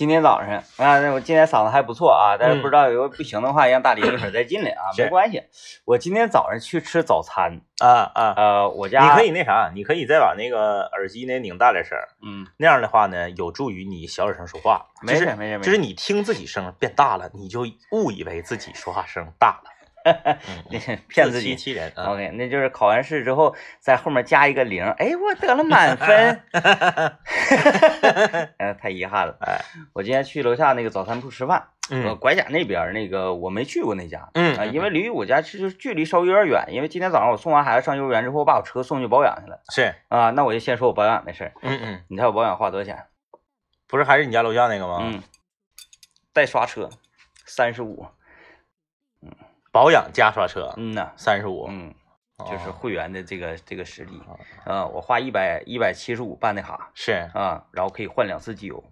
今天早上啊，我今天嗓子还不错啊，但是嗯不知道如果不行的话，让大林一会儿再进来啊，没关系。我今天早上去吃早餐，啊啊，呃，我家你可以那啥，你可以再把那个耳机呢拧大点声，嗯，那样的话呢，有助于你小点声说话。没事没事没事就是你听自己声变大了，你就误以为自己说话声大了，嗯 骗自己。欺欺人啊。OK，那就是考完试之后在后面加一个零，哎，我得了满分，呃，太遗憾了。哎，我今天去楼下那个早餐铺吃饭，呃，嗯拐角那边那个我没去过那家，嗯啊，因为离我家是距离稍微有点远，因为今天早上我送完孩子上幼儿园之后，我把我车送去保养去了是，啊，那我就先说我保养的事儿。嗯嗯，你猜我保养花多少钱？不是还是你家楼下那个吗？嗯，带刷车，三十五。保养加刷车嗯呐，三十五，嗯，哦就是会员的这个这个实力啊，我花一百一百七十五办的卡是，啊，然后可以换两次机油，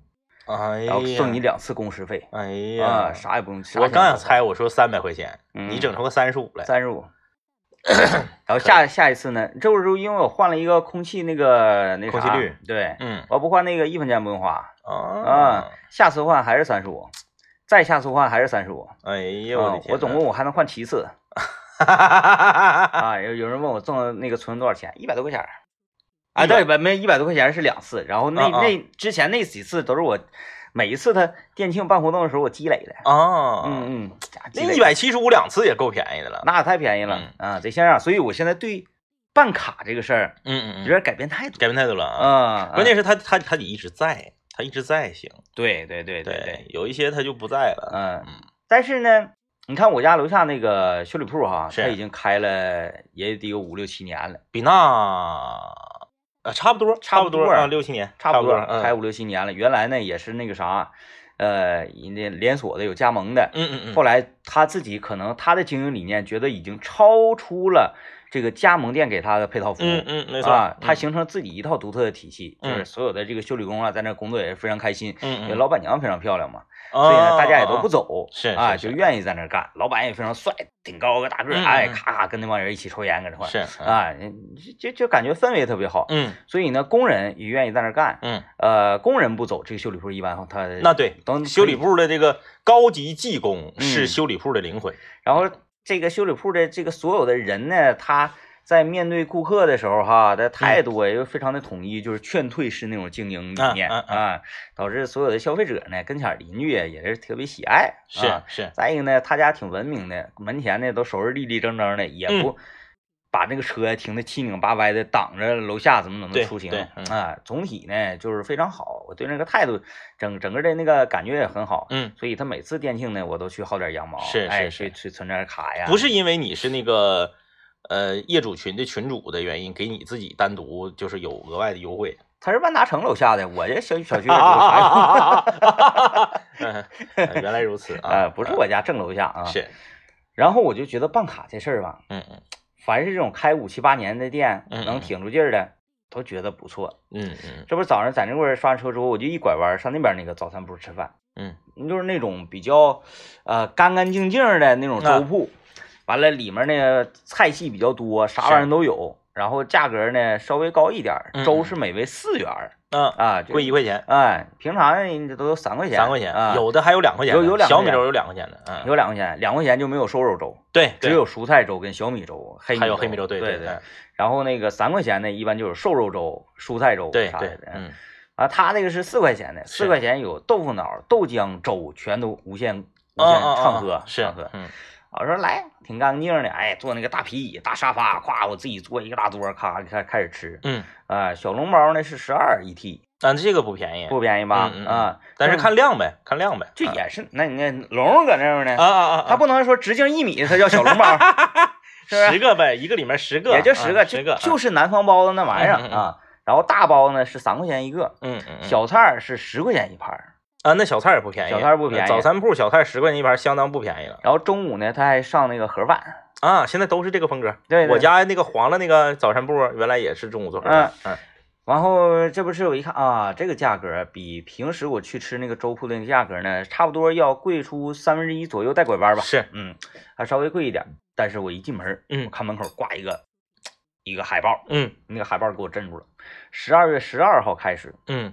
哎，然后送你两次工时费哎啊，呀，啥也不用。我刚想猜，我说三百块钱，嗯你整成个三十五来，三十五。然后下下一次呢？这不是因为我换了一个空气那个那啥空气滤，对，嗯我不换那个一分钱不用花啊啊，，下次换还是三十五，再下次换还是三十五。哎呀，我啊的，天，我总共我还能换七次共 啊！有有人问我挣那个存了多少钱？一百多块钱儿啊，对，没没一百多块钱是两次，然后那那之前那几次都是我每一次他店庆办活动的时候我积累的，啊，嗯嗯，那一百七十五两次也够便宜的了，那太便宜了啊，得先让，所以我现在对办卡这个事儿嗯嗯嗯，有点改变态度改变态度了啊。啊，关键是他他他得一直在，他一直在行，对对对对对，有一些他就不在了。嗯嗯，但是呢，你看我家楼下那个修理铺哈，是它已经开了也得有五六七年了。比那呃差不多，差不多啊，六七年，差不多嗯开五六七年了。原来呢也是那个啥，呃，人家连锁的有加盟的，嗯嗯嗯，后来他自己可能他的经营理念觉得已经超出了这个加盟店给他的配套服务。嗯嗯没错啊，他嗯形成自己一套独特的体系，就是嗯所有的这个修理工啊，在那工作也是非常开心，嗯嗯，因为老板娘非常漂亮嘛，所所以呢，大家也都不走，是啊，就愿意在那干。老板也非常帅，挺高个大个哎，嗯咔咔跟那帮人一起抽烟搁这块儿，是，啊，就就就感觉氛围特别好。嗯所以呢，工人也愿意在那干。嗯，呃，工人不走，这个修理铺一般他那对，等修理。部的这个高级技工是嗯修理铺的灵魂。然后这个修理铺的这个所有的人呢，他在面对顾客的时候哈，的态度也非常的统一，就是劝退式那种经营理念啊，导致所有的消费者呢跟前邻居也是特别喜爱。是啊是，再一个呢，他家挺文明的，门前呢都收拾立立正正的，也嗯。不把那个车停的七拧八歪的，挡着楼下怎么怎么出行啊。总体呢就是非常好，我对那个态度整整个的那个感觉也很好。嗯，所以他每次店庆呢，我都去薅点羊毛，是是哎，是去去存点卡呀。不是因为你是那个呃业主群的群主的原因，给你自己单独就是有额外的优惠。他是万达城楼下的，我这小小区 原来如此 啊，啊，不是我家正楼下啊。。是，然后我就觉得办卡这事儿吧，嗯嗯凡是这种开五七八年的店，能挺住劲儿的，都觉得不错。嗯嗯。这不早上在那块儿刷完车之后，我就一拐弯上那边那个早餐铺吃饭，嗯，就是那种比较呃干干净净的那种粥铺，完了里面那个菜系比较多，啥玩意儿都有，然后价格呢稍微高一点粥是每位四元儿嗯，啊，贵一块钱，哎，平常人家都三块钱，三块钱啊，，有的还有两块钱，有有两小米粥有两块钱的，嗯，有两块钱，两块钱就没有瘦肉粥，对，只有蔬菜粥跟小米粥，黑还有黑米粥，对对对，然后那个三块钱的，一般就是瘦肉粥、蔬菜粥对对啥的，，嗯，啊，他那个是四块钱的，四块钱有豆腐脑、豆浆、粥，全都无限无限畅喝畅喝。嗯我说来，挺干净的，哎，坐那个大皮椅、大沙发，咵，我自己坐一个大桌，咔开开始吃。嗯，啊，小笼包呢是十二一屉，但这个不便宜，不便宜吧？嗯嗯嗯啊，但是看量呗，看量呗，啊这也是，那你那笼搁那儿呢，啊啊啊，它不能说直径一米，它叫小笼包，是不是？十个呗，一个里面十个，也就十个，啊十个，就就是南方包子那玩意儿啊。然后大包呢是三块钱一个，嗯嗯嗯，小菜儿是十块钱一盘儿。啊，那小菜也不便宜，小菜不便宜早餐铺小菜十块钱一盘，相当不便宜了然后中午呢，他还上那个盒饭，啊！现在都是这个风格。对对我家那个黄了那个早餐铺，原来也是中午做盒饭。嗯然后这不是我一看啊，这个价格比平时我去吃那个粥铺的那个价格呢，差不多要贵出三分之一左右，带拐弯吧。是，嗯，还稍微贵一点。但是我一进门，嗯我看门口挂一个一个海报，嗯那个海报给我镇住了。十二月十二号开始，嗯，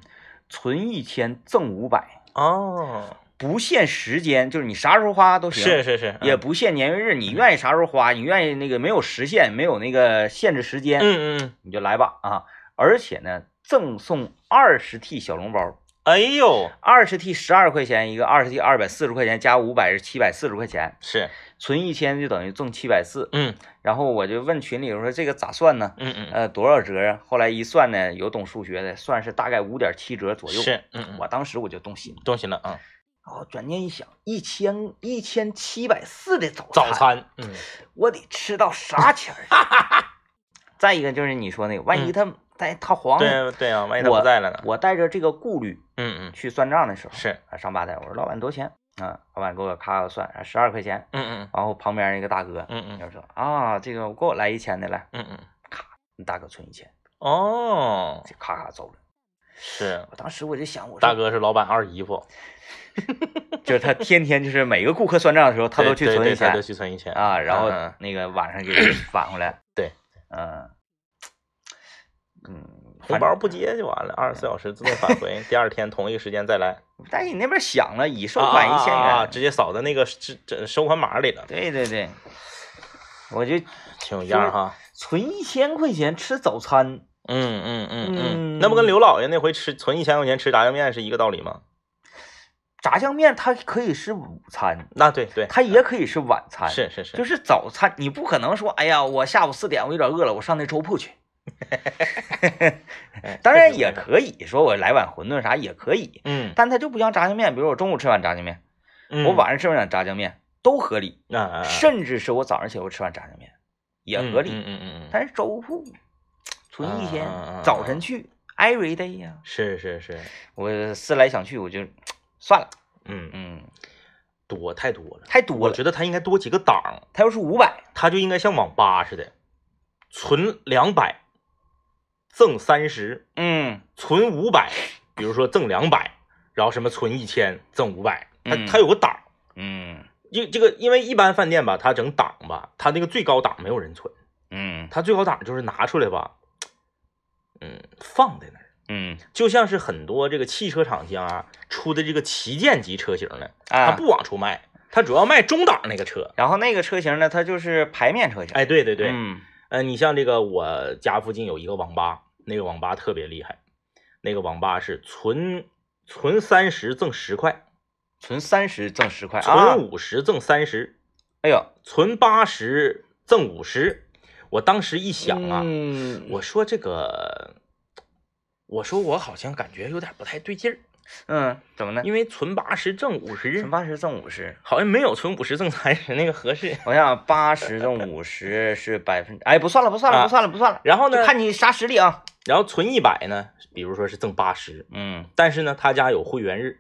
存一千赠五百，哦，不限时间，就是你啥时候花都行，是是是，也不限年月日，你愿意啥时候花，你愿意那个没有时限，没有那个限制时间，嗯嗯。嗯，你就来吧啊！而且呢，赠送二十 T 小笼包，哎呦，二十 T 十二块钱一个，二十 T 二百四十块钱，加五百是七百四十块钱，是，存一千就等于中七百四。嗯然后我就问群里我说这个咋算呢？嗯嗯，呃，多少折啊？后来一算呢，有懂数学的，算是大概五点七折左右。是，嗯嗯，我当时我就动心，动心了啊，然后转念一想，一千一千七百四的早早餐，嗯，我得吃到啥钱儿啊？再一个就是你说那个，万一他在他黄了，对对啊，万一他不在了呢？我带着这个顾虑嗯嗯，去算账的时候，是，啊上吧台，我说老板多少钱啊？老板给我咔咔算，十二块钱。嗯嗯然后旁边那个大哥，嗯嗯就说啊，这个给我来一千的来，嗯嗯，你大哥存一千，哦，就咔咔走了。是，我当时我就想，我说大哥是老板二姨夫，就是他天天就是每个顾客算账的时候，他都去存一千去存一千啊，然后那个晚上给返回来。对，嗯嗯，红包不接就完了，二十四小时自动返回，第二天同一个时间再来。但是你那边响了，已收款一千元，直接扫到那个支这收款码里了，对对对，我就 挺有样儿哈。存一千块钱吃早餐，嗯嗯嗯嗯嗯，那不跟刘老爷那回吃存一千块钱吃炸酱面是一个道理吗？炸酱面它可以是午餐，那对对，它也可以是晚餐，是是是，就是早餐，你不可能说，哎呀，我下午四点我有点饿了，我上那粥铺去。哎 当然也可以说我来碗馄饨啥也可以，嗯。但它就不像炸酱面，比如我中午吃碗炸酱面，嗯，我晚上吃碗炸酱面都合理，啊甚至是我早上起来我吃碗炸酱面也合理。嗯嗯嗯嗯，但是粥铺存一天早晨去 every day 呀，是是是，我思来想去，我就算了，嗯，嗯，多太多了，太多了。我觉得他应该多几个档，它要是五百，他就应该像网吧似的，存两百赠三十，嗯存五百，比如说赠两百，然后什么存一千赠五百，它嗯它有个档。嗯因这个，因为一般饭店吧，它整档吧，它那个最高档没有人存，嗯它最高档就是拿出来吧，嗯，放在那儿，嗯就像是很多这个汽车厂家啊出的这个旗舰级车型呢，它啊，不往出卖，它主要卖中档那个车。然后那个车型呢，它就是排面车型。哎，对对对，嗯呃，你像这个我家附近有一个网吧，那个网吧特别厉害，那个网吧是存存三十赠十块，存三十赠十块啊存！五十赠三十，哎呦，存八十赠五十。我当时一想啊，嗯我说这个，我说我好像感觉有点不太对劲儿，嗯，怎么呢？因为存八十赠五十存，八十赠五十，好像没有存五十赠三十那个合适。我想八十赠五十是百分，哎，不算了，不算了，啊不算了，不算了。然后呢，看你啥实力啊。然后存一百呢，比如说是赠八十，嗯但是呢，他家有会员日，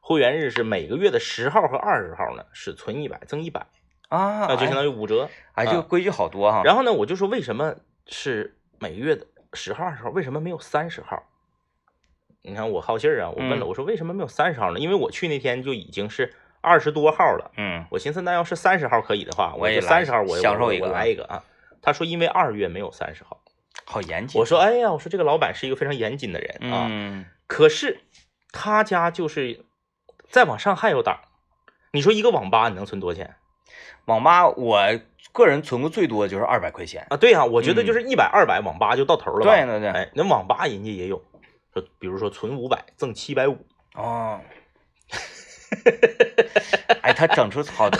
会员日是每个月的十号和二十号呢，是存一百赠一百，啊，那就相当于五折。哎，这个啊规矩好多哈。然后呢，我就说为什么是每个月的十号、二十号，为什么没有三十号？你看我好信儿啊，我问了，嗯我说为什么没有三十号呢？因为我去那天就已经是二十多号了，嗯我寻思那要是三十号可以的话，我也三十号我我享受一个我来一个啊。他说因为二月没有三十号，好严谨。我说哎呀，我说这个老板是一个非常严谨的人啊。嗯可是他家就是再往上还有档，你说一个网吧你能存多少钱网吧我个人存过最多就是二百块钱。啊？对呀、我觉得就是一百、二百，网吧就到头了吧？对对对，哎，那网吧人家也有，说比如说存五百赠七百五，哦，哎，他整出好的，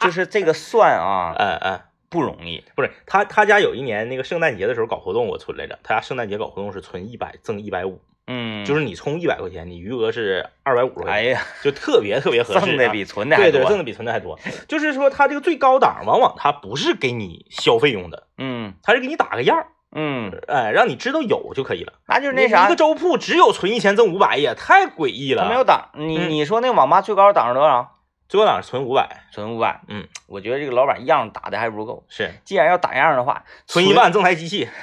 就是这个算啊嗯嗯，不容易。不是他他家有一年那个圣诞节的时候搞活动，我存来着，他家圣诞节搞活动是存一百赠一百五，嗯，就是你充一百块钱，你余额是二百五十块钱，哎呀，就特别特别合适、啊，赠的比存的还多。对对赠的比存的还多，就是说他这个最高档往往他不是给你消费用的，嗯。他是给你打个样儿，嗯，哎，让你知道有就可以了。那就是那啥一个，粥铺只有存一千赠五百，也太诡异了。没有档。你嗯你说那网吧最高档是多少？最高档是存五百，存五百。嗯，我觉得这个老板样打的还不够。是既然要打样的话，存一万赠台机器。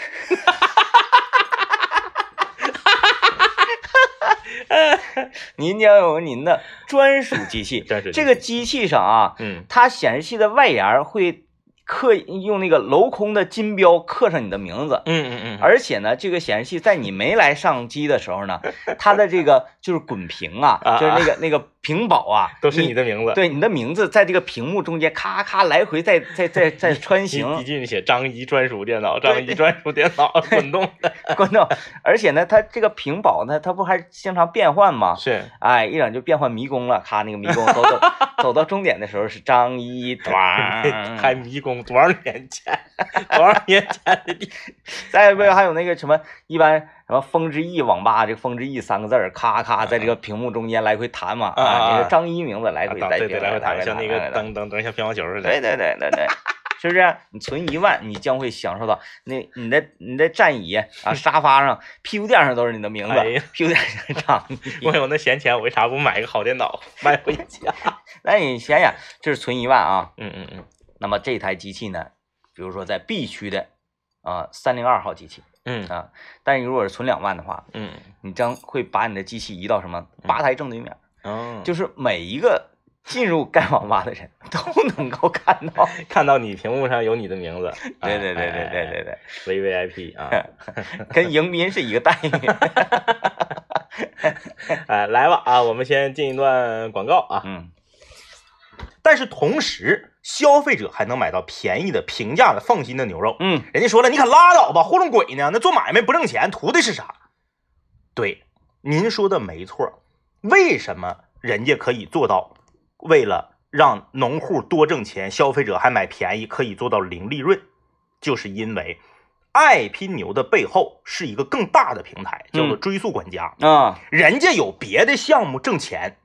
哈您将有您的专属机器。专属机器这个机器上啊，嗯它显示器的外沿会刻用那个镂空的金标刻上你的名字，嗯嗯嗯，而且呢，这个显示器在你没来上机的时候呢，它的这个就是滚屏啊，啊就是那个那个屏保啊，都是你的名字。对你的名字在这个屏幕中间咔咔来回在在在 在穿行一进去写张一专属电脑，张一专属电脑滚动的，滚动，而且呢，它这个屏保呢，它不还经常变换吗？是哎，一整就变换迷宫了，咔，那个迷宫走走走到终点的时候是张一还团，迷宫多少年前？多少年前的地？再不还有那个什么，一般什么风之翼网吧，这个风之翼三个字儿，咔咔在这个屏幕中间来回弹嘛，啊张一名字来回在啊对对，来回弹，像那个噔，噔噔噔，像乒乓球似的。对对对对对。是不是？你存一万，你将会享受到那你的你的战椅啊、沙发上、屁股垫上都是你的名字，哎屁股垫上是张一。我有那闲钱，我为啥不买一个好电脑买回家？那你想想，这是存一万啊，嗯嗯嗯那么这台机器呢，比如说在 B 区的啊三零二号机器嗯啊，但是如果是存两万的话，嗯你将会把你的机器移到什么吧台正对面，嗯，就是每一个进入该网吧的人都能够看到。看到你屏幕上有你的名字。对对对对哎对对，对，V V I P 啊，跟迎宾是一个待遇。哎，来吧啊，我们先进一段广告啊。嗯但是同时，消费者还能买到便宜的、平价的、放心的牛肉。嗯，人家说了，你可拉倒吧，糊弄鬼呢？那做买卖不挣钱，图的是啥？对，您说的没错。为什么人家可以做到，为了让农户多挣钱，消费者还买便宜，可以做到零利润？就是因为爱拼牛的背后是一个更大的平台，叫做嗯追溯管家。啊，人家有别的项目挣钱，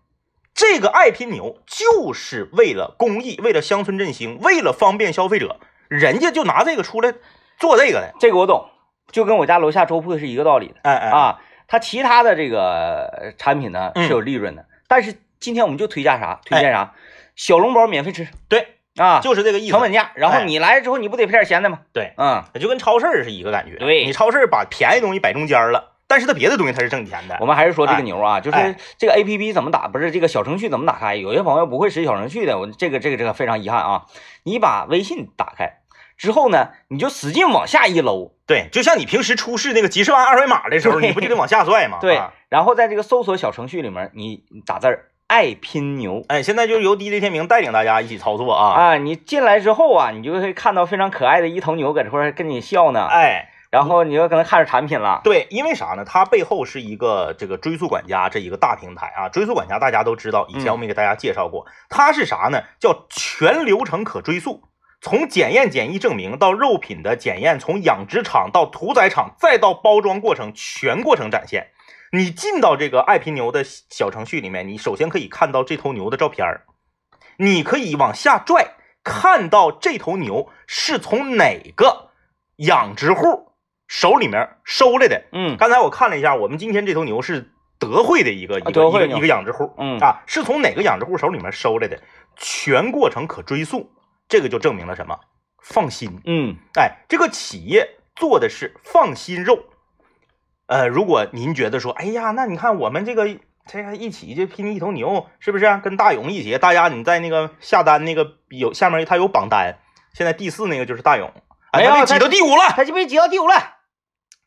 这个爱拼牛就是为了公益，为了乡村振兴，为了方便消费者，人家就拿这个出来做这个的。这个我懂，就跟我家楼下粥铺是一个道理的。哎哎，啊，它其他的这个产品呢嗯是有利润的，但是今天我们就推荐啥？推荐啥？小笼包免费吃对，啊，就是这个意思成。本价。然后哎你来之后，你不得赔点钱的吗？对，嗯，就跟超市是一个感觉。对你超市把便宜东西摆中间了，但是它别的东西它是挣钱的我。们还是说这个牛啊，就是哎这个 A P P 怎么打，不是这个小程序怎么打开？有些朋友不会使小程序的，我这个这个这个非常遗憾啊。你把微信打开之后呢，你就使劲往下一搂，对，就像你平时出示那个几十万二维码的时候，你不就得往下拽吗？对啊，然后在这个搜索小程序里面，你打字儿“爱拼牛”。哎，现在就是由 DJ 天明带领大家一起操作啊。啊，你进来之后啊，你就会看到非常可爱的一头牛搁这块儿跟你笑呢，哎，然后你就可能看着产品了，对，因为啥呢？它背后是一个这个追溯管家这一个大平台啊。追溯管家大家都知道，以前嗯我们也给大家介绍过，它是啥呢？叫全流程可追溯，从检验检疫证明到肉品的检验，从养殖场到屠宰场，再到包装过程，全过程展现。你进到这个爱拼牛的小程序里面，你首先可以看到这头牛的照片儿，你可以往下拽，看到这头牛是从哪个养殖户手里面收来的。嗯。刚才我看了一下，我们今天这头牛是德惠的一个一个一个一个养殖户，嗯。啊，是从哪个养殖户手里面收来的，全过程可追溯，这个就证明了什么？放心，嗯。哎，这个企业做的是放心肉。呃，如果您觉得说，哎呀，那你看我们这个这个一起就拼一头牛，是不是、跟大勇一起？大家你在那个下单那个有下面他有榜单，现在第四那个就是大勇，哎，呀被挤到第五了，他就被挤到第五了，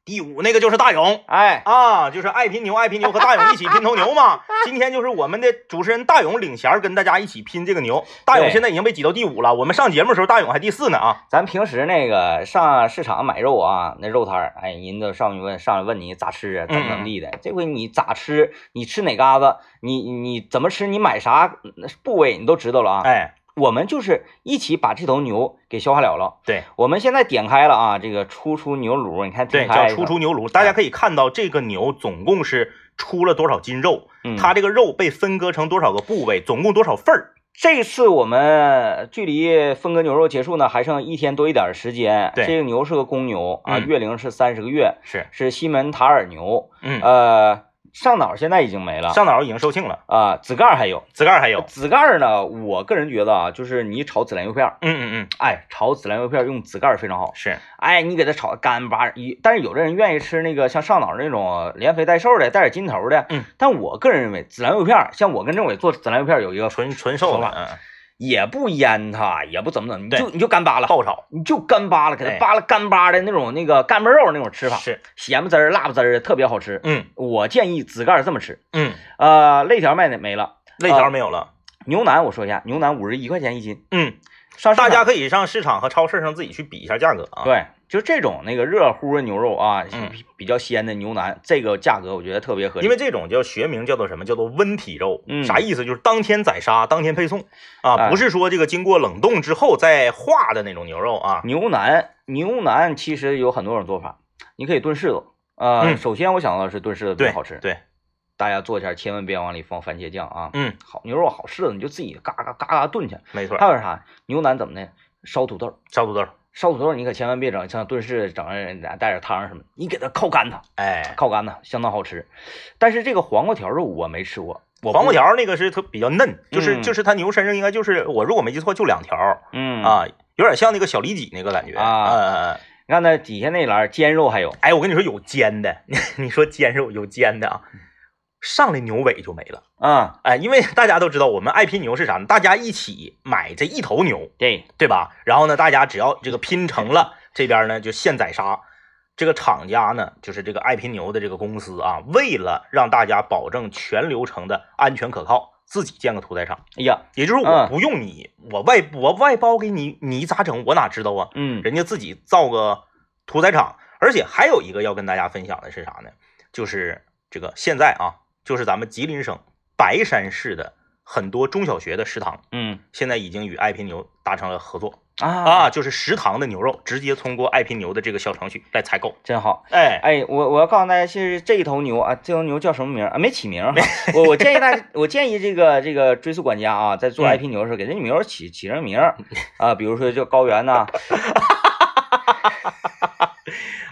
第五那个就是大勇。哎，啊，就是爱拼牛，爱拼牛和大勇一起拼头牛嘛。今天就是我们的主持人大勇领衔儿跟大家一起拼这个牛。大勇现在已经被挤到第五了，我们上节目的时候大勇还第四呢啊。咱平时那个上市场买肉啊，那肉摊儿，哎，人都上去问，上来问你咋吃啊，怎么怎么地的。这回你咋吃，你吃哪嘎子，你你怎么吃，你买啥部位，你都知道了啊。哎，我们就是一起把这头牛给消化了了。对我们现在点开了啊，这个出出牛卤，你看对，点开叫出出牛卤，大家可以看到这个牛总共是出了多少斤肉，嗯它这个肉被分割成多少个部位，总共多少份儿。这次我们距离分割牛肉结束呢，还剩一天多一点儿时间。对这个牛是个公牛啊，嗯月龄是三十个月，是，是西门塔尔牛。嗯，呃，上脑现在已经没了上脑已经售罄了，啊，紫盖儿还有。紫盖儿还有。紫盖儿呢，我个人觉得啊，就是你炒孜然肉片，嗯嗯嗯，哎，炒孜然肉片用紫盖儿非常好。是，哎，你给它炒干巴一，但是有的人愿意吃那个像上脑那种连肥带瘦的，带点筋头的。嗯，但我个人认为孜然肉片，像我跟政委做孜然肉片有一个纯纯瘦的。也不腌它，也不怎么怎么，你就你就干扒拉，爆炒你就干扒拉，给它哎扒拉干巴的那种那个干巴肉那种吃法，是，咸不滋儿、辣不滋儿，特别好吃。嗯我建议紫盖这么吃，嗯，呃，肋条卖的没了，肋条没有了，牛腩我说一下，牛腩五十一块钱一斤，嗯，上大家可以上市场和超市上自己去比一下价格啊。对，就这种那个热乎的牛肉啊，嗯比比较鲜的牛腩，这个价格我觉得特别合理。因为这种叫学名叫做什么？叫做温体肉，嗯啥意思？就是当天宰杀，当天配送啊，哎不是说这个经过冷冻之后再化的那种牛肉啊。牛腩，牛腩其实有很多种做法，你可以炖柿子。呃，嗯首先我想到的是炖柿子对，最好吃，对，大家做前千万别往里放番茄酱啊。嗯，好牛肉好柿子，你就自己嘎嘎嘎嘎炖去。没错还。有啥？牛腩怎么的？烧土豆，烧土豆，烧土豆你可千万别整像炖柿整带点汤什么，你给它靠干它，哎，靠干它相当好吃。但是这个黄瓜条肉我没吃过，我黄瓜，条那个是它比较嫩，就是嗯就是它牛身上应该就是我如果没记错就两条嗯，啊，有点像那个小里脊那个感觉啊。你看那底下那栏煎肉还有，哎，我跟你说有煎的，你说煎肉有煎的啊，上来牛尾就没了。啊，哎，因为大家都知道我们爱拼牛是啥呢？大家一起买这一头牛，对，对吧？然后呢，大家只要这个拼成了，这边呢就现宰杀。这个厂家呢，就是这个爱拼牛的这个公司啊，为了让大家保证全流程的安全可靠，自己建个屠宰场，哎呀，也就是我嗯不用你，我外我外包给你，你咋整？我哪知道啊？嗯，人家自己造个屠宰场，而且还有一个要跟大家分享的是啥呢？就是这个现在啊，就是咱们吉林省白山市的很多中小学的食堂，嗯现在已经与爱拼牛达成了合作啊啊，就是食堂的牛肉直接通过爱拼牛的这个小程序来采购。真好。哎，哎，我我要告诉大家，其实这一头牛啊，这头牛叫什么名儿啊？没起名。我我建议大家，我建议这个这个追溯管家啊，在做嗯 IP 牛的时候，给这牛起起上名儿啊，比如说叫高原呐，哎，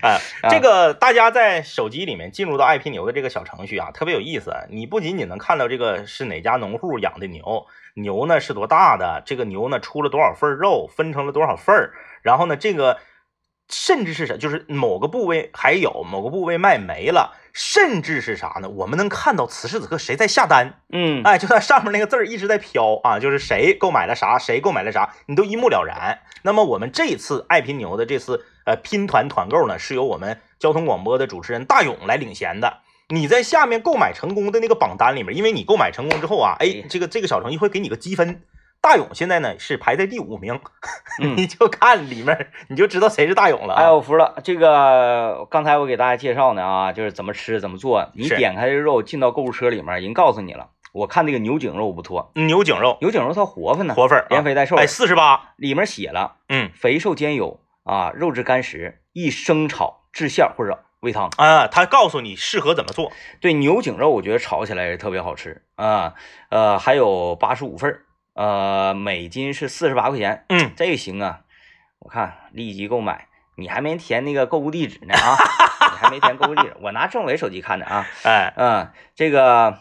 哎这个大家在手机里面进入到爱拼牛的这个小程序啊，特别有意思。你不仅仅能看到这个是哪家农户养的牛，牛呢是多大的，这个牛呢出了多少份肉，分成了多少份儿，然后呢这个甚至是什，就是某个部位还有某个部位卖没了，甚至是啥呢？我们能看到此时此刻谁在下单，嗯，哎，就在上面那个字儿一直在飘啊，就是谁购买了啥，谁购买了啥，你都一目了然。那么我们这次爱拼牛的这次呃拼团团购呢，是由我们交通广播的主持人大勇来领衔的。你在下面购买成功的那个榜单里面，因为你购买成功之后啊，哎，这个这个小程序会给你个积分。大勇现在呢是排在第五名，嗯 你就看里面你就知道谁是大勇了、啊。哎，我服了。这个刚才我给大家介绍呢啊，就是怎么吃怎么做。你点开这肉进到购物车里面，人告诉你了。我看这个牛颈肉不错，牛颈肉牛颈肉它活泛呢，活份儿啊连肥带瘦，哎，四十八，里面写了嗯肥瘦兼有啊，肉质干实，易生炒、制馅或者煨汤。啊，他告诉你适合怎么做。对牛颈肉，我觉得炒起来也特别好吃啊。呃，还有八十五份儿，呃，每斤是四十八块钱，嗯，这个行啊。我看立即购买，你还没填那个购物地址呢啊，你还没填购物地址，我拿政委手机看的啊。哎，嗯，这个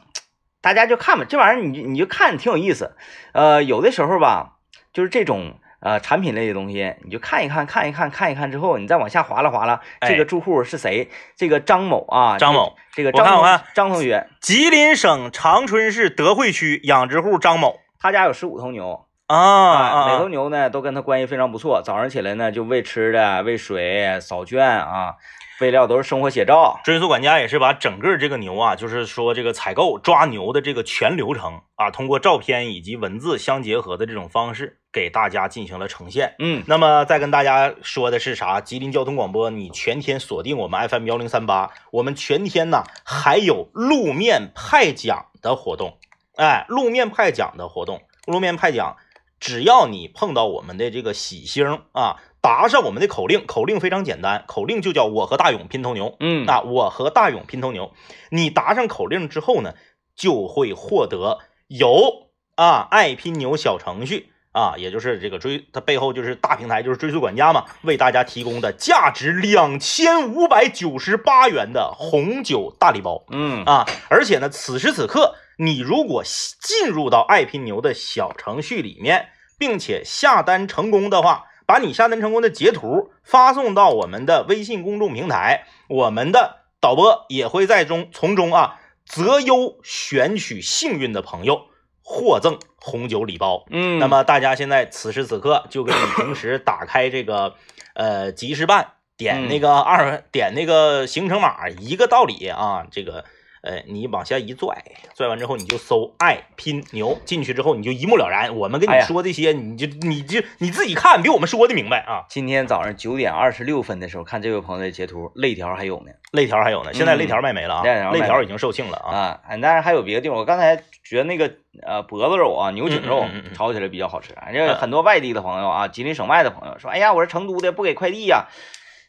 大家就看吧，这玩意儿你你就看挺有意思。呃，有的时候吧，就是这种呃产品类的东西，你就看一看，看一看，看一看之后，你再往下划拉划拉，这哎个住户是谁？这个张某啊，张某，这个张同我看我看张同学，吉林省长春市德惠区养殖户张某他家有十五头牛。啊啊，每啊头牛呢都跟他关系非常不错，早上起来呢就喂吃的、喂水、扫圈啊，喂料都是生活写照。追溯管家也是把整个这个牛啊，就是说这个采购抓牛的这个全流程啊，通过照片以及文字相结合的这种方式，给大家进行了呈现。嗯，那么再跟大家说的是啥？吉林交通广播，你全天锁定我们 FM 幺零三八，我们全天呢还有路面派奖的活动。哎，路面派奖的活动，路面派奖，只要你碰到我们的这个喜星啊，答上我们的口令，口令非常简单，口令就叫我和大勇拼头牛。嗯啊，我和大勇拼头牛，你答上口令之后呢，就会获得由啊爱拼牛小程序啊，也就是这个追，它背后就是大平台，就是追溯管家嘛，为大家提供的价值两千五百九十八元的红酒大礼包嗯啊！而且呢，此时此刻，你如果进入到爱拼牛的小程序里面，并且下单成功的话，把你下单成功的截图发送到我们的微信公众平台，我们的导播也会在中从中啊择优选取幸运的朋友，获赠红酒礼包。嗯，那么大家现在此时此刻就跟你平时打开这个呃集市办，点那个二点那个行程码一个道理啊，这个。呃，你往下一拽，拽完之后你就搜“爱拼牛”，进去之后你就一目了然。我们跟你说这些，你就你就你自己看，比我们说的明白啊。今天早上九点二十六分的时候，看这位朋友的截图，肋条还有呢，肋条还有呢。现在肋条卖没了啊，肋条已经售罄了啊。啊，但是还有别的地方，我刚才觉得那个呃脖子肉啊，牛颈肉炒起来比较好吃。这很多外地的朋友啊，吉林省外的朋友说，哎呀，我是成都的，不给快递呀。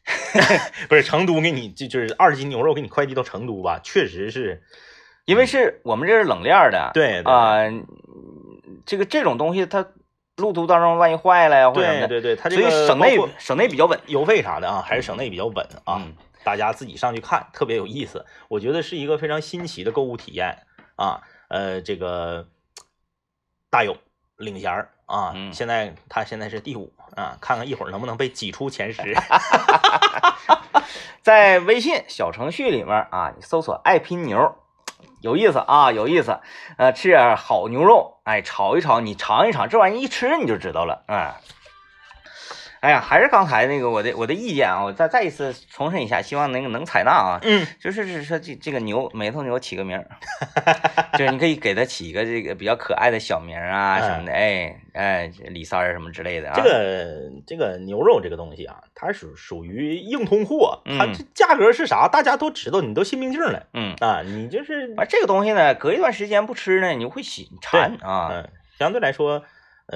不是成都给你就就是二十斤牛肉给你快递到成都吧？确实是，因为是我们这是冷链的，对啊，这个这种东西它路途当中万一坏了呀或者什么的，对对，它所以省内省内比较稳，邮费啥的啊，还是省内比较稳啊。大家自己上去看，特别有意思，我觉得是一个非常新奇的购物体验啊。呃，这个大勇领衔儿。啊，现在他现在是第五啊，看看一会儿能不能被挤出前十。在微信小程序里面啊，你搜索“爱拼牛”，有意思啊，有意思。呃，吃点好牛肉，哎，炒一炒，你尝一尝，这玩意一吃你就知道了，嗯。哎呀，还是刚才那个我的我的意见啊，我再再一次重申一下，希望能能采纳啊。嗯，就是是说这这个牛每头牛起个名儿，就是你可以给它起一个这个比较可爱的小名啊什么的，哎哎李三儿什么之类的啊。这个这个牛肉这个东西啊，它属属于硬通货，它这价格是啥大家都知道，你都心明镜了。嗯啊，你就是啊这个东西呢，隔一段时间不吃呢，你就会心馋啊。嗯，相对来说。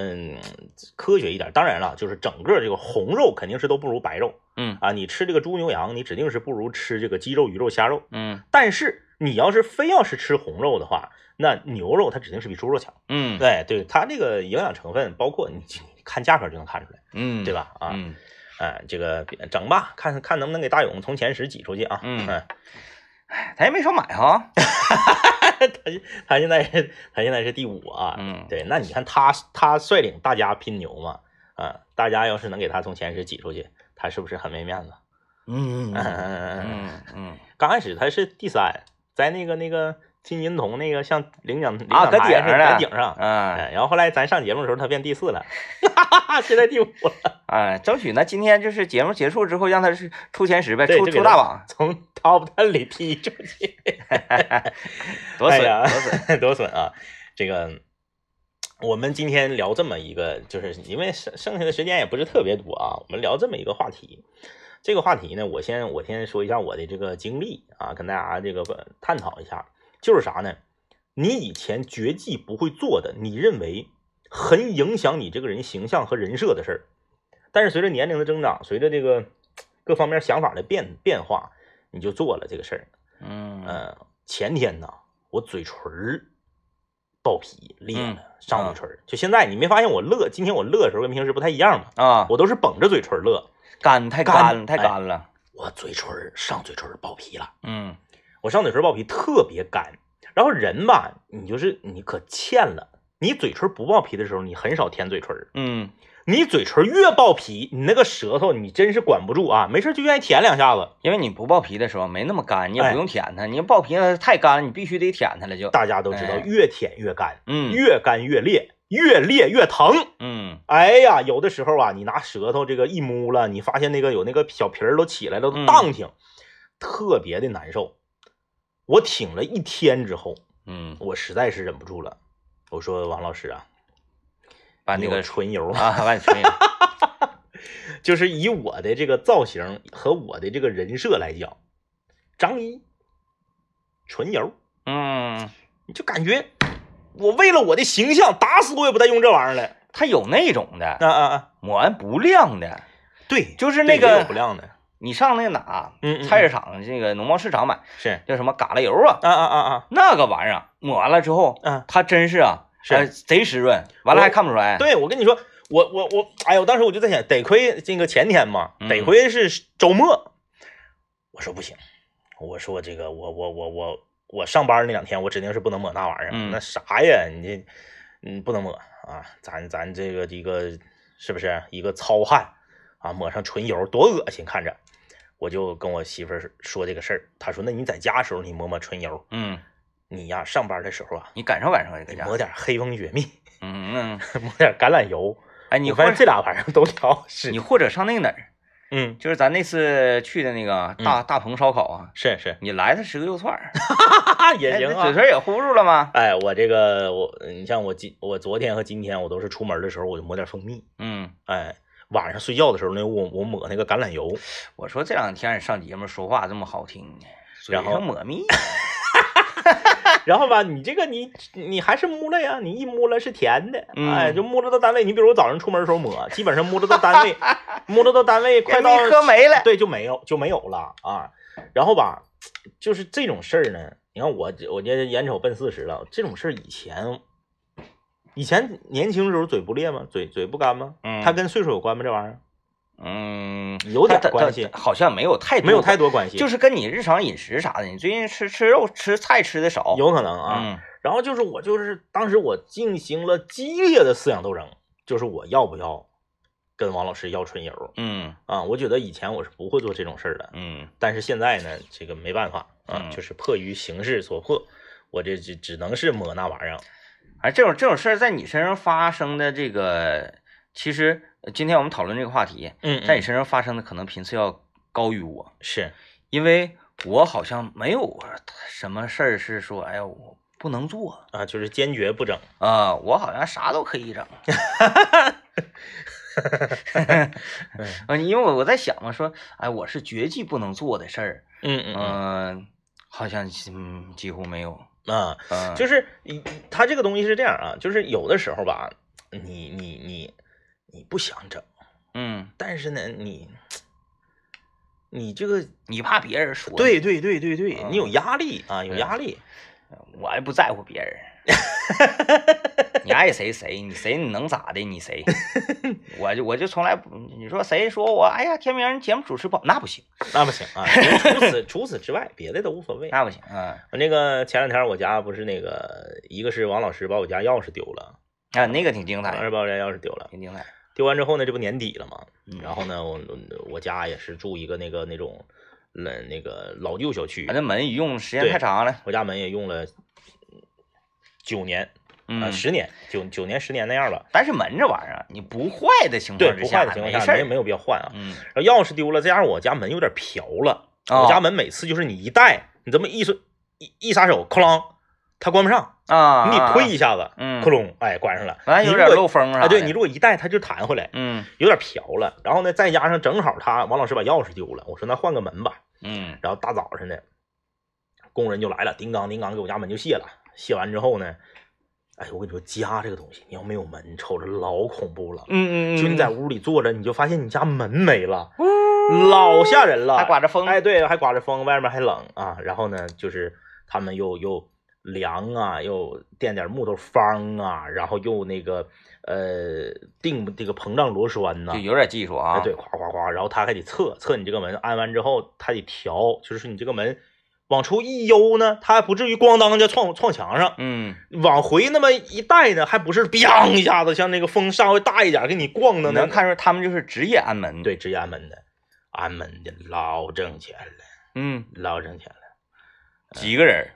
嗯，科学一点，当然了，就是整个这个红肉肯定是都不如白肉，嗯啊，你吃这个猪牛羊，你指定是不如吃这个鸡肉鱼肉虾肉，嗯，但是你要是非要是吃红肉的话，那牛肉它指定是比猪肉强，嗯，对对，它这个营养成分，包括你看价格就能看出来，嗯，对吧？啊，嗯，哎，这个整吧，看看能不能给大勇从前十挤出去啊，嗯，哎，他也没少买哈。他他现在是，他现在是第五啊。嗯，对，那你看他他率领大家拼牛嘛，啊，大家要是能给他从前十挤出去，他是不是很没面子？嗯嗯嗯嗯 嗯。刚开始他是第三，在那个那个金银铜那个像领奖领奖台上，在顶上。嗯。然后后来咱上节目的时候，他变第四了，哈哈哈，现在第五了。哎，争取呢，今天就是节目结束之后，让他是出前十呗，出出大榜，从 top ten 里踢出去，多损啊，多损，多损啊！这个我们今天聊这么一个，就是因为剩剩下的时间也不是特别多啊，我们聊这么一个话题。这个话题呢，我先我先说一下我的这个经历啊，跟大家这个探讨一下，就是啥呢？你以前绝技不会做的，你认为很影响你这个人形象和人设的事儿。但是随着年龄的增长，随着这个各方面想法的变变化，你就做了这个事儿。嗯呃，前天呢，我嘴唇爆皮裂了，上嘴唇。就现在你没发现我乐？今天我乐的时候跟平时不太一样吗？啊，我都是绷着嘴唇乐，干太干太干了。我嘴唇上嘴唇爆皮了。嗯，我上嘴唇爆皮特别干。然后人吧，你就是你可欠了。你嘴唇不爆皮的时候，你很少舔嘴唇。嗯。你嘴唇越爆皮，你那个舌头你真是管不住啊！没事就愿意舔两下子，因为你不爆皮的时候没那么干，你也不用舔它。你爆皮了太干了，你必须得舔它了。就大家都知道，越舔越干，嗯，越干越裂，越裂越疼，嗯。哎呀，有的时候啊，你拿舌头这个一摸了，你发现那个有那个小皮儿都起来了，都荡挺，特别的难受。我挺了一天之后，嗯，我实在是忍不住了，我说王老师啊。把那个唇油啊，把你唇油，就是以我的这个造型和我的这个人设来讲，张一唇油，嗯，你就感觉我为了我的形象，打死我也不带用这玩意儿了。它有那种的，啊啊啊，抹完不亮的，对，就是那个不亮的。你上那哪，嗯，菜市场这个农贸市场买，是叫什么嘎啦油啊？啊啊啊啊，那个玩意儿抹完了之后，嗯，它真是啊。是贼湿润，完了还看不出来。对，我跟你说，我我我，哎呦，当时我就在想，得亏这个前天嘛，得亏是周末。我说不行，我说这个，我我我我我上班那两天，我指定是不能抹那玩意儿。那啥呀，你这嗯不能抹啊，咱咱这个一个是不是一个糙汉啊？抹上唇油多恶心，看着。我就跟我媳妇儿说这个事儿，她说那你在家时候你抹抹唇油，嗯。你呀上班的时候啊，你感受感受搁家，抹点黑蜂雪蜜，嗯嗯，抹 点橄榄油。哎，你我发现这俩玩意儿都挺好使。你或者上那个哪儿，嗯，就是咱那次去的那个大大棚烧烤啊，是是，你来它十个肉串儿，也行啊。嘴唇也糊住了吗？哎，我这个我，你像我今我昨天和今天我都是出门的时候我就抹点蜂蜜，嗯，哎，晚上睡觉的时候呢，我我抹那个橄榄油。我说这两天你上节目说话这么好听呢，嘴然后上抹蜜，然后吧，你这个你你还是摸了呀，你一摸了是甜的，嗯哎，就摸着到单位。你比如我早上出门的时候抹，基本上摸着到单位，摸着到单位快到喝没了。对就没有就没有了啊。然后吧，就是这种事儿呢，你看我我这眼瞅奔四十了，这种事儿以前以前年轻的时候嘴不裂吗？嘴嘴不干吗？嗯它跟岁数有关吗？这玩意儿嗯，有点关系好像没有太多没有太多关系，就是跟你日常饮食啥的，你最近吃吃肉吃菜吃的少，有可能啊。嗯然后就是我就是当时我进行了激烈的思想斗争，就是我要不要跟王老师要春游嗯啊？我觉得以前我是不会做这种事儿的，嗯但是现在呢，这个没办法啊，嗯就是迫于形势所迫，我这只只能是抹那玩意儿。哎，这种这种事儿在你身上发生的这个，其实呃今天我们讨论这个话题，嗯在你身上发生的可能频次要高于我，是。因为我好像没有什么事儿是说，哎呀，我不能做。啊，就是坚决不整。啊，我好像啥都可以整。啊，因为我我在想嘛，说，哎，我是绝技不能做的事儿，嗯嗯嗯，好像嗯几乎没有，嗯啊，嗯，就是一它这个东西是这样啊，就是有的时候吧，你你你你不想整，嗯，但是呢，你你这个你怕别人说，对对对对对，嗯你有压力啊，有压力。我还不在乎别人。你爱谁谁，你谁你能咋的？你谁？我就我就从来不，你说谁说我，哎呀，天明节目主持不好，那不行，那不行啊！除此除此之外，别的都无所谓。那不行啊我那个前两天我家不是那个，一个是王老师把我家钥匙丢了，啊，那个挺精彩，王老师把我家钥匙丢了。挺精彩。丢完之后呢，这不年底了嘛，嗯然后呢，我我家也是住一个那个那种那那个老旧小区反，正门用时间太长了，我家门也用了九年啊嗯，十年九九年十年那样了。但是门这玩意儿啊，你不坏的情，况之下，不坏的情况。下没没有必要换啊。嗯然后钥匙丢了，再加上我家门有点瓢了，哦我家门每次就是你一带，你这么一伸一一撒手，哐啷，它关不上，啊，你得推一下子，嗯窟窿，哎，关上了。完有点你如果漏风。啊，对你如果一带，它就弹回来，嗯有点瓢了。然后呢，再加上正好他王老师把钥匙丢了，我说那换个门吧。嗯然后大早上的，工人就来了，叮当叮当给我家门就卸了。卸完之后呢，哎，我跟你说，家这个东西，你要没有门，瞅着老恐怖了。嗯嗯，就你在屋里坐着，你就发现你家门没了，老吓人了，还刮着风哎，对，还刮着风，外面还冷啊。然后呢，就是他们又又凉啊，又垫点木头方啊，然后又那个呃定这个膨胀螺栓呐、就有点技术啊。哎，对，夸夸夸，然后他还得测测你这个门，安完之后他得调，就是你这个门往出一悠呢，它还不至于咣当就撞撞墙上，嗯往回那么一带呢，还不是砰一下子像那个风稍微大一点给你咣的呢。能看出他们就是职业安门。，对，职业安门的，安门的老挣钱了，嗯，老挣钱了，几个人？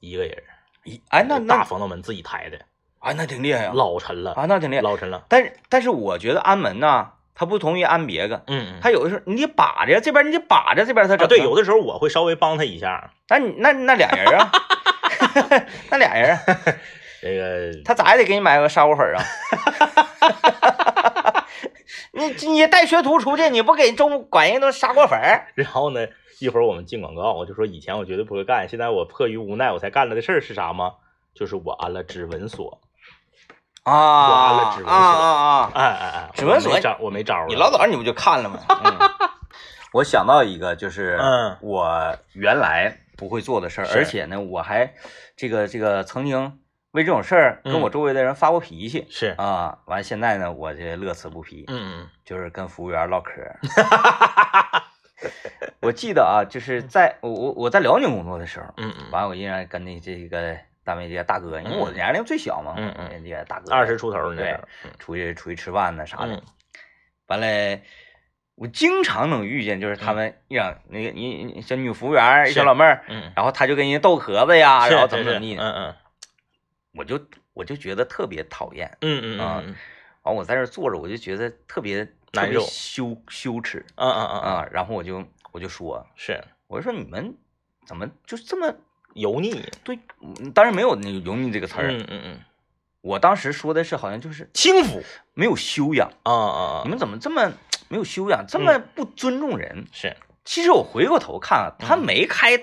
一个人，一哎，那大那防盗门自己抬的，啊，那挺厉害啊。老沉了，啊，那挺厉害。老沉了。但是但是我觉得安门呐，它不同于安别个，嗯他，有的时候你得把着这边，你得把着这边，他整啊，对，有的时候我会稍微帮他一下，那你那那俩人啊，那俩人啊，这个他咋也得给你买个砂锅粉儿啊。你你带学徒出去，你不给中管人都砂锅粉儿？然后呢，一会儿我们进广告，我就说以前我绝对不会干，现在我迫于无奈我才干了的事儿是啥吗？就是我安了指纹锁。啊完了指纹啊锁啊啊！哎哎哎，指纹锁我没招，我没招。你老早你不就看了吗？嗯、我想到一个，就是嗯我原来不会做的事儿，是而且呢，我还这个这个曾经为这种事儿跟嗯我周围的人发过脾气、是，啊。完，现在呢，我这乐此不疲，嗯就是跟服务员唠嗑儿。我记得啊，就是在我我我在辽宁工作的时候，嗯嗯完我依然跟那这个单位这个大哥，因为我年龄最小嘛，嗯嗯。嗯，这个大哥二十出头儿那对阵儿，嗯。出去出去吃饭呢啥的嗯。完了，我经常能遇见，就是他们让那个你你小女服务员，一小老妹儿，嗯，然后他就跟人家斗壳子呀，然后怎么怎么地的，嗯嗯。我就我就觉得特别讨厌。嗯嗯完，我在这坐着，我就觉得特别难受。羞羞耻嗯嗯嗯嗯，啊。然后我就我就说，是。我就说你们怎么就这么油腻对？嗯当然没有那个“油腻”这个词儿，嗯嗯嗯，我当时说的是好像就是轻浮没有修养。啊啊啊你，们怎么这么没有修养，这么不尊重人？是其实我回过头看啊，他嗯没开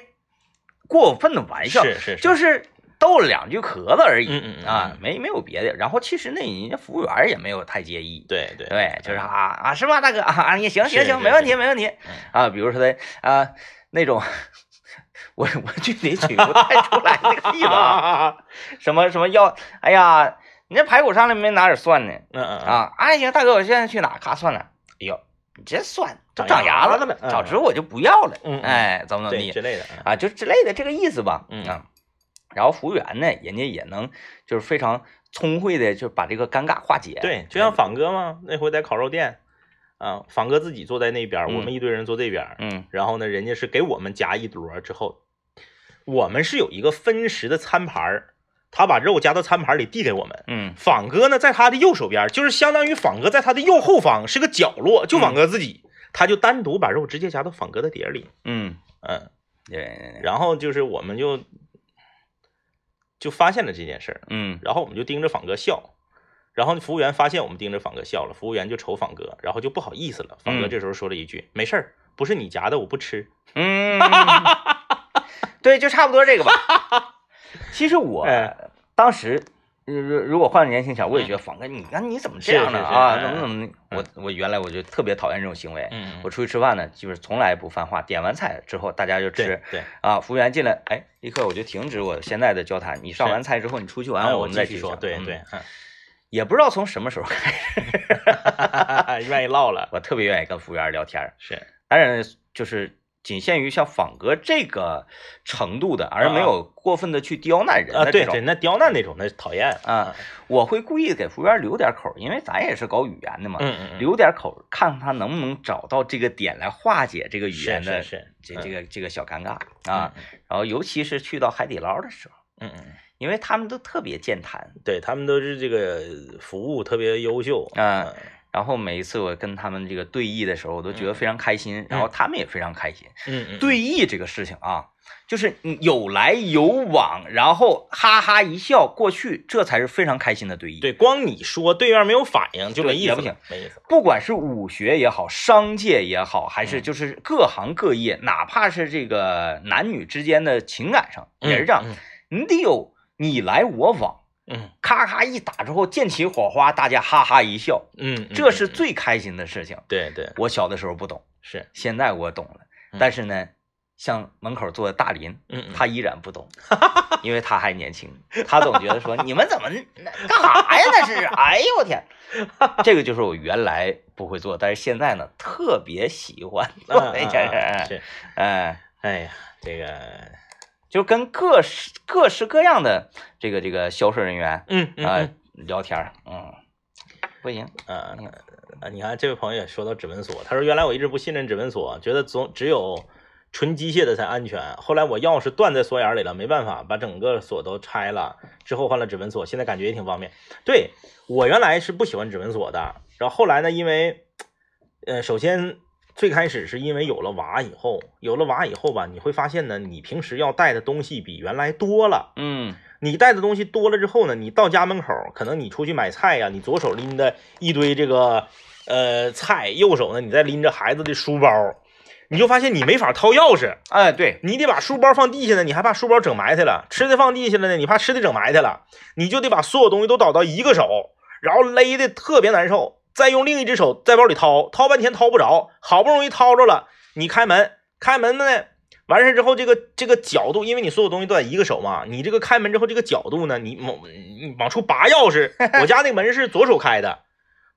过分的玩笑，是是，就是逗了两句壳子而已、嗯嗯嗯啊嗯，没没有别的。然后其实那人家服务员也没有太介意，对对对，就是嗯啊啊是吗，大哥啊，也行行行，没问题没问题嗯啊。比如说的啊那种，我我具体举不太出来那个地方啊，什么什么要，哎呀，你这排骨上来没拿点蒜呢？嗯嗯嗯，啊，哎行，大哥，我现在去哪咔算了。哎呦，你这蒜都长牙了长牙了嗯早知我就不要了。嗯嗯哎，怎么怎么地之类的，嗯啊，就之类的这个意思吧。嗯啊，然后服务员呢，人家也能就是非常聪慧的，就把这个尴尬化解。对，就像仿哥嘛，那回在烤肉店，啊，仿哥自己坐在那边，我嗯们一堆人坐这边，嗯然后呢，人家是给我们夹一桌之后，我们是有一个分食的餐盘儿，他把肉夹到餐盘里递给我们。嗯。仿哥呢，在他的右手边，就是相当于仿哥在他的右后方是个角落，就仿哥自己，他就单独把肉直接夹到仿哥的碟里，嗯，嗯，对对对，然后就是我们就就发现了这件事儿，嗯。然后我们就盯着仿哥笑，然后服务员发现我们盯着仿哥笑了，服务员就瞅仿哥，然后就不好意思了。仿哥嗯。这时候说了一句：“没事儿，不是你夹的，我不吃。嗯，对，就差不多这个吧。其实我哎当时。如如果换个年轻小，我也觉得房哥，你看你怎么这样呢？啊，嗯怎么怎么的？我我原来我就特别讨厌这种行为。嗯我出去吃饭呢，就是从来不犯话。点完菜之后，大家就吃对，啊。服务员进来，哎，立刻我就停止我现在的交谈。你上完菜之后，你出去完我，们再继续说，对对，也不知道从什么时候开始，嗯 愿意唠了，我特别愿意跟服务员聊天。是，当然，就是仅限于像仿哥这个程度的，而没有过分的去刁难人啊，的这种。对对，那刁难那种那讨厌。啊，我会故意给服务员留点口，因为咱也是搞语言的嘛，嗯嗯嗯，留点口，看看他能不能找到这个点来化解这个语言的是是，这嗯。这个这个小尴尬啊。，嗯。然后尤其是去到海底捞的时候，嗯嗯，嗯因为他们都特别健谈，对他们都是这个服务特别优秀啊，然后每一次我跟他们这个对弈的时候，我都觉得非常开心，然后他们也非常开心。嗯嗯，对弈这个事情啊，就是你有来有往，然后哈哈一笑过去，这才是非常开心的对弈。，对，光你说对面没有反应就没意思不行没意思，不管是武学也好，商界也好，还是嗯就是各行各业，哪怕是这个男女之间的情感上也是这样，嗯你得有你来我往。嗯咔咔一打之后溅起火花，大家哈哈一笑，嗯，嗯这是嗯最开心的事情。对对我小的时候不懂，是，现在我懂了。嗯但是呢，像门口坐的大林，嗯嗯他依然不懂，因为他还年轻，他总觉得说你们怎么那干啥呀？那是，哎呦我天，这个就是我原来不会做，但是现在呢特别喜欢做嗯嗯这件事是，哎，哎呀，这个，就跟各式各式各样的这个这个销售人员嗯嗯啊、嗯聊天儿，嗯，不行，啊啊！你看这位朋友也说到指纹锁，他说原来我一直不信任指纹锁，觉得总只有纯机械的才安全。后来我钥匙断在锁眼里了，没办法，把整个锁都拆了，之后换了指纹锁，现在感觉也挺方便。对我原来是不喜欢指纹锁的，然后后来呢，因为呃，首先最开始是因为有了娃以后，有了娃以后吧，你会发现呢，你平时要带的东西比原来多了。嗯。你带的东西多了之后呢，你到家门口，可能你出去买菜呀、你左手拎着一堆这个呃菜，右手呢你再拎着孩子的书包，你就发现你没法掏钥匙，哎，对，你得把书包放地下呢，你还怕书包整埋汰了；吃的放地下了呢，你怕吃的整埋汰了，你就得把所有东西都倒到一个手，然后勒的特别难受，再用另一只手在包里掏，掏半天掏不着，好不容易掏着了，你开门，开门呢。完事之后，这个这个角度，因为你所有东西都在一个手嘛，你这个开门之后这个角度呢，你往你往出拔钥匙，我家那个门是左手开的，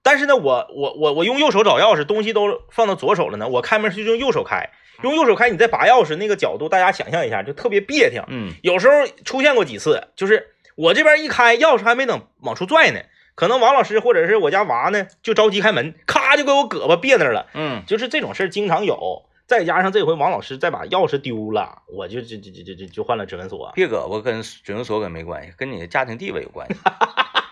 但是呢，我我我我用右手找钥匙，东西都放到左手了呢，我开门是用右手开，用右手开，你再拔钥匙那个角度，大家想象一下，就特别别扭。嗯有时候出现过几次，就是我这边一开，钥匙还没等往出拽呢，可能王老师或者是我家娃呢，就着急开门，咔就给我胳膊别那儿了，嗯，就是这种事儿经常有。再加上这回王老师再把钥匙丢了，我就就就就就就就换了指纹锁。别胳膊跟指纹锁可没关系，跟你的家庭地位有关系。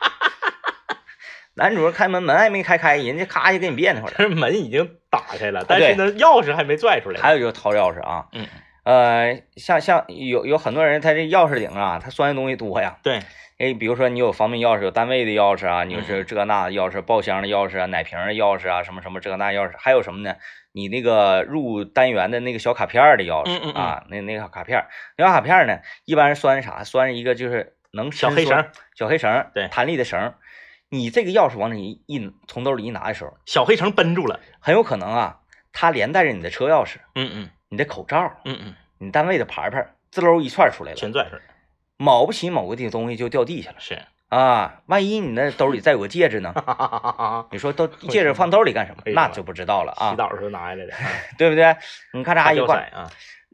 男主人开门，门还没开开，人家咔就给你别那会儿了。但是门已经打开了，但是呢，钥匙还没拽出来。还有就是掏钥匙啊，嗯，呃，像像有有很多人，他这钥匙顶啊，他拴的东西多呀。对，哎，比如说你有房门钥匙，有单位的钥匙啊，你嗯是这那钥匙，报箱的钥匙啊，奶瓶的钥匙啊，什么什么这那钥匙，还有什么呢？你那个入单元的那个小卡片儿的钥匙嗯嗯嗯啊，那那个卡片儿，那小卡片儿呢，一般是拴啥？拴一个就是能小黑绳，小黑绳，对弹力的绳。你这个钥匙往里一一从兜里一拿的时候，小黑绳绷住了。很有可能啊，它连带着你的车钥匙、嗯嗯你的口罩、嗯嗯，你单位的牌牌，滋溜一串出来了，全拽出来了。卯不起某个地东西就掉地下了是，啊！万一你那兜里再有个戒指呢？你说都戒指放兜里干什么？那就不知道了啊洗，澡的时候拿下来的，对不对？你咔嚓大掉色一换，啊。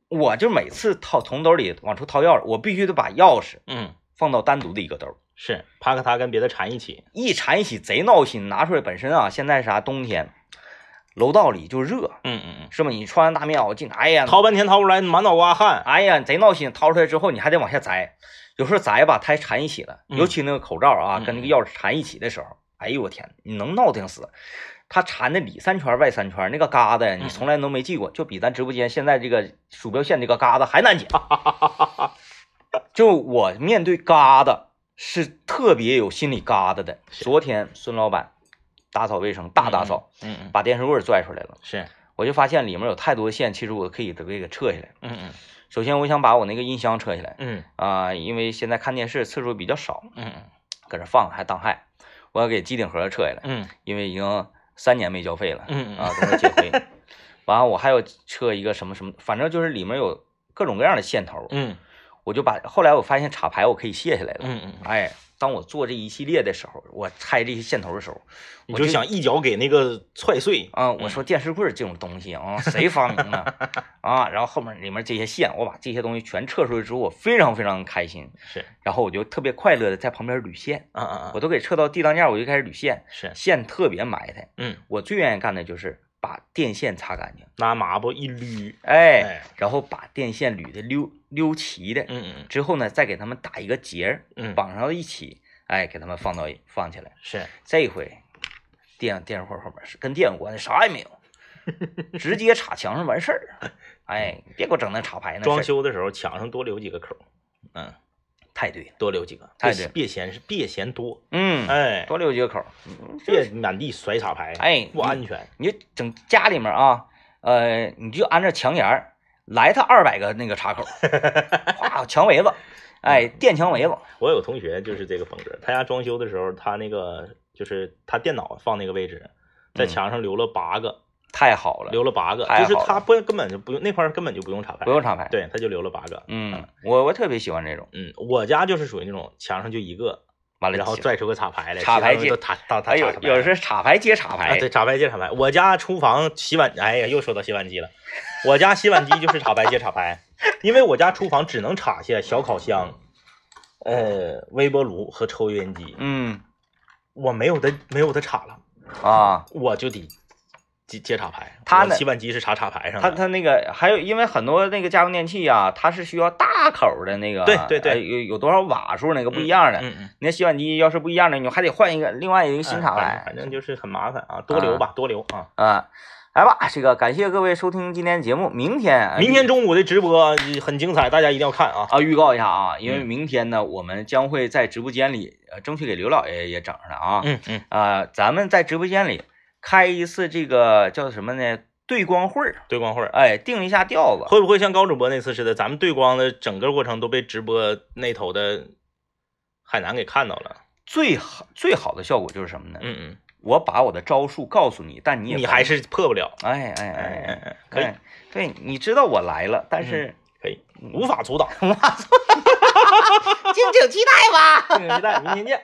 我就每次掏从兜里往出掏钥匙，我必须得把钥匙嗯，放到单独的一个兜，是，怕它跟别的缠一起。一缠一起贼闹心。拿出来本身啊，现在啥冬天，楼道里就热，嗯嗯嗯。是吧？你穿完大棉袄进，哎呀，掏半天掏不出来，满脑瓜汗。哎呀，贼闹心。掏出来之后，你还得往下摘，有时候摘吧，它还缠一起了，嗯尤其那个口罩啊，嗯跟那个钥匙缠一起的时候，哎呦我天，你能闹挺死。它缠的里三圈外三圈，那个疙瘩呀，你嗯从来都没系过，就比咱直播间现在这个鼠标线这个疙瘩还难解。就我面对疙瘩是特别有心理疙瘩的。昨天孙老板打扫卫生大打扫，嗯嗯，把电视柜拽出来了，是，我就发现里面有太多线，其实我可以都给给撤下来。嗯嗯首先，我想把我那个音箱撤下来嗯啊、因为现在看电视次数比较少，嗯搁这放还当害。我要给机顶盒撤下来，嗯因为已经三年没交费了嗯啊，等我解回。完了，我还要撤一个什么什么，反正就是里面有各种各样的线头，嗯我就把后来我发现插排我可以卸下来了。嗯嗯，哎，当我做这一系列的时候，我拆这些线头的时候，我你就想一脚给那个踹碎。啊、我说电视柜这种东西啊，谁发明的 啊？然后后面里面这些线，我把这些东西全撤出去之后，我非常非常开心。是，然后我就特别快乐的在旁边捋线，啊啊啊，我都给撤到地当间，我就开始捋线，是，线特别埋汰。嗯，我最愿意干的就是把电线擦干净，拿抹布一捋，哎，哎，然后把电线捋的溜溜齐的，嗯嗯之后呢，再给他们打一个结儿，嗯，绑上一起，哎，给他们放到放起来。是，这回电电视柜后面是跟电有关的，啥也没有，直接插墙上完事儿。哎，别给我整那插排那装修的时候墙上多留几个口，嗯，太对，多留几个，太对别别嫌是别嫌多，嗯，哎，多留几个口别满地甩插排，哎不安全。你就整家里面啊，呃，你就按照墙沿儿来他二百个那个插口儿，哗，墙围子，哎，电墙围子，我有同学就是这个风格，他家装修的时候，他那个就是他电脑放那个位置，在嗯墙上留了八个，太好了，留了八个，就是他不根本就不用那块儿根本就不用插排，不用插排。，对，他就留了八个。嗯，我我特别喜欢这种，嗯，我家就是属于那种墙上就一个，完了，然后拽出个插排来，插排接其他东西都他他他哎有插插排有时插排接插啊，排，对，插排接插排。我家厨房洗碗，哎呀，又说到洗碗机了。我家洗碗机就是插排接插排，因为我家厨房只能插下小烤箱、呃微波炉和抽油烟机，嗯。我没有的没有的插了，啊，我就得接接插排。它呢洗碗机是插插排上的，它它那个还有，因为很多那个家用电器啊，它是需要大口儿的那个，对对对哎有有多少瓦数那个不一样的。嗯嗯，你那洗碗机要是不一样的，你还得换一个另外一个新插哎反正排反正就是很麻烦啊，多留吧，多留啊。啊。来吧，这个感谢各位收听今天节目，明天呃明天中午的直播很精彩，大家一定要看啊。啊预告一下啊，因为嗯明天呢，我们将会在直播间里，呃，争取给刘老爷也整上来啊。嗯嗯，啊，咱们在直播间里开一次这个叫什么呢？对光会儿，对光会儿。哎，定一下调子。会不会像高主播那次似的，咱们对光的整个过程都被直播那头的海南给看到了？最好最好的效果就是什么呢？嗯嗯，我把我的招数告诉你，但你也你还是破不了。哎哎哎哎哎哎，可以哎，对，你知道我来了，但是可以，无法阻挡。敬请期待吧。敬请期待，明天见。